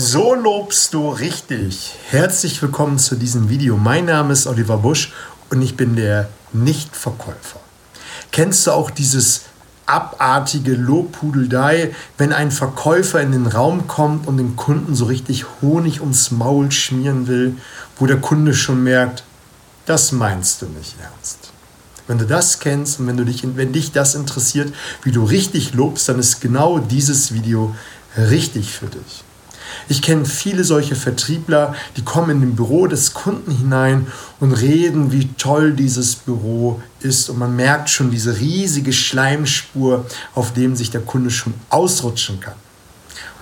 So lobst du richtig. Herzlich willkommen zu diesem Video. Mein Name ist Oliver Busch und ich bin der Nichtverkäufer. Kennst du auch dieses abartige Lobpudeldei, wenn ein Verkäufer in den Raum kommt und den Kunden so richtig Honig ums Maul schmieren will, wo der Kunde schon merkt, das meinst du nicht ernst. Wenn du das kennst und wenn, du dich, wenn dich das interessiert, wie du richtig lobst, dann ist genau dieses Video richtig für dich. Ich kenne viele solche Vertriebler, die kommen in den Büro des Kunden hinein und reden, wie toll dieses Büro ist. Und man merkt schon diese riesige Schleimspur, auf dem sich der Kunde schon ausrutschen kann.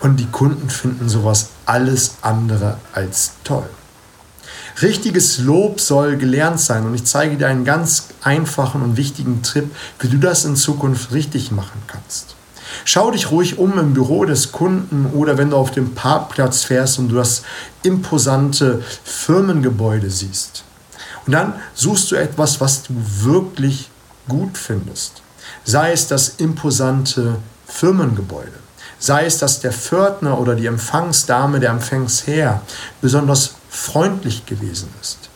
Und die Kunden finden sowas alles andere als toll. Richtiges Lob soll gelernt sein und ich zeige dir einen ganz einfachen und wichtigen Tipp, wie du das in Zukunft richtig machen kannst. Schau dich ruhig um im Büro des Kunden oder wenn du auf dem Parkplatz fährst und du das imposante Firmengebäude siehst. Und dann suchst du etwas, was du wirklich gut findest. Sei es das imposante Firmengebäude. Sei es, dass der Pförtner oder die Empfangsdame, der Empfangsherr besonders freundlich gewesen ist.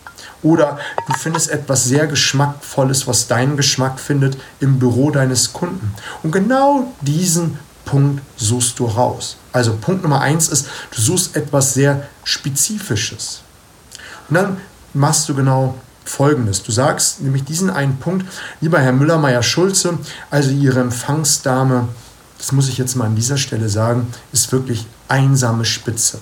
Oder du findest etwas sehr Geschmackvolles, was deinen Geschmack findet, im Büro deines Kunden. Und genau diesen Punkt suchst du raus. Also Punkt Nummer eins ist, du suchst etwas sehr Spezifisches. Und dann machst du genau Folgendes. Du sagst nämlich diesen einen Punkt, lieber Herr Müller-Meyer-Schulze, also Ihre Empfangsdame, das muss ich jetzt mal an dieser Stelle sagen, ist wirklich einsame Spitze.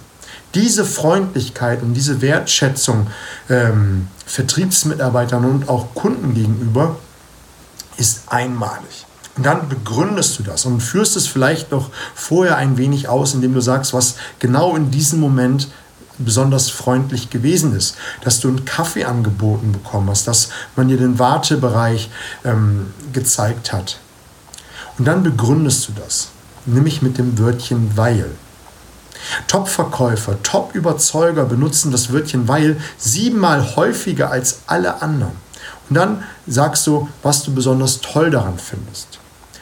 Diese Freundlichkeit und diese Wertschätzung ähm, Vertriebsmitarbeitern und auch Kunden gegenüber ist einmalig. Und dann begründest du das und führst es vielleicht noch vorher ein wenig aus, indem du sagst, was genau in diesem Moment besonders freundlich gewesen ist, dass du einen Kaffee angeboten bekommen hast, dass man dir den Wartebereich ähm, gezeigt hat. Und dann begründest du das, nämlich mit dem Wörtchen weil. Top-Verkäufer, Top-Überzeuger benutzen das Wörtchen weil siebenmal häufiger als alle anderen. Und dann sagst du, was du besonders toll daran findest.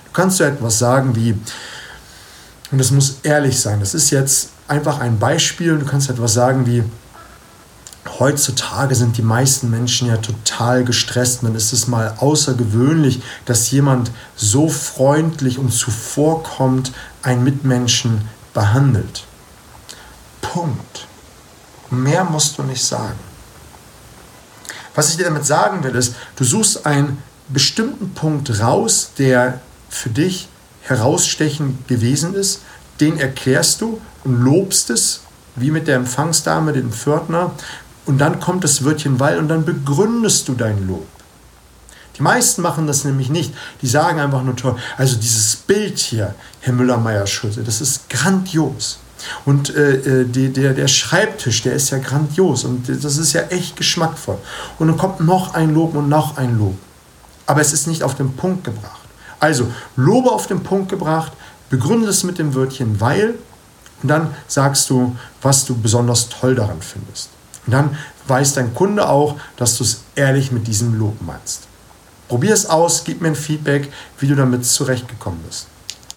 Du kannst so etwas sagen wie, und das muss ehrlich sein, das ist jetzt einfach ein Beispiel, und du kannst etwas sagen wie, heutzutage sind die meisten Menschen ja total gestresst. dann ist es mal außergewöhnlich, dass jemand so freundlich und zuvorkommt einen Mitmenschen behandelt. Punkt. Mehr musst du nicht sagen. Was ich dir damit sagen will, ist, du suchst einen bestimmten Punkt raus, der für dich herausstechend gewesen ist, den erklärst du und lobst es, wie mit der Empfangsdame, dem Pförtner, und dann kommt das Wörtchen weil und dann begründest du dein Lob. Die meisten machen das nämlich nicht. Die sagen einfach nur toll. Also dieses Bild hier, Herr Müller-Meyer-Schulze, das ist grandios. Und äh, äh, die, der, der Schreibtisch, der ist ja grandios und das ist ja echt geschmackvoll. Und dann kommt noch ein Lob und noch ein Lob. Aber es ist nicht auf den Punkt gebracht. Also Lobe auf den Punkt gebracht, begründe es mit dem Wörtchen weil und dann sagst du, was du besonders toll daran findest. Und dann weiß dein Kunde auch, dass du es ehrlich mit diesem Lob meinst. Probier es aus, gib mir ein Feedback, wie du damit zurechtgekommen bist.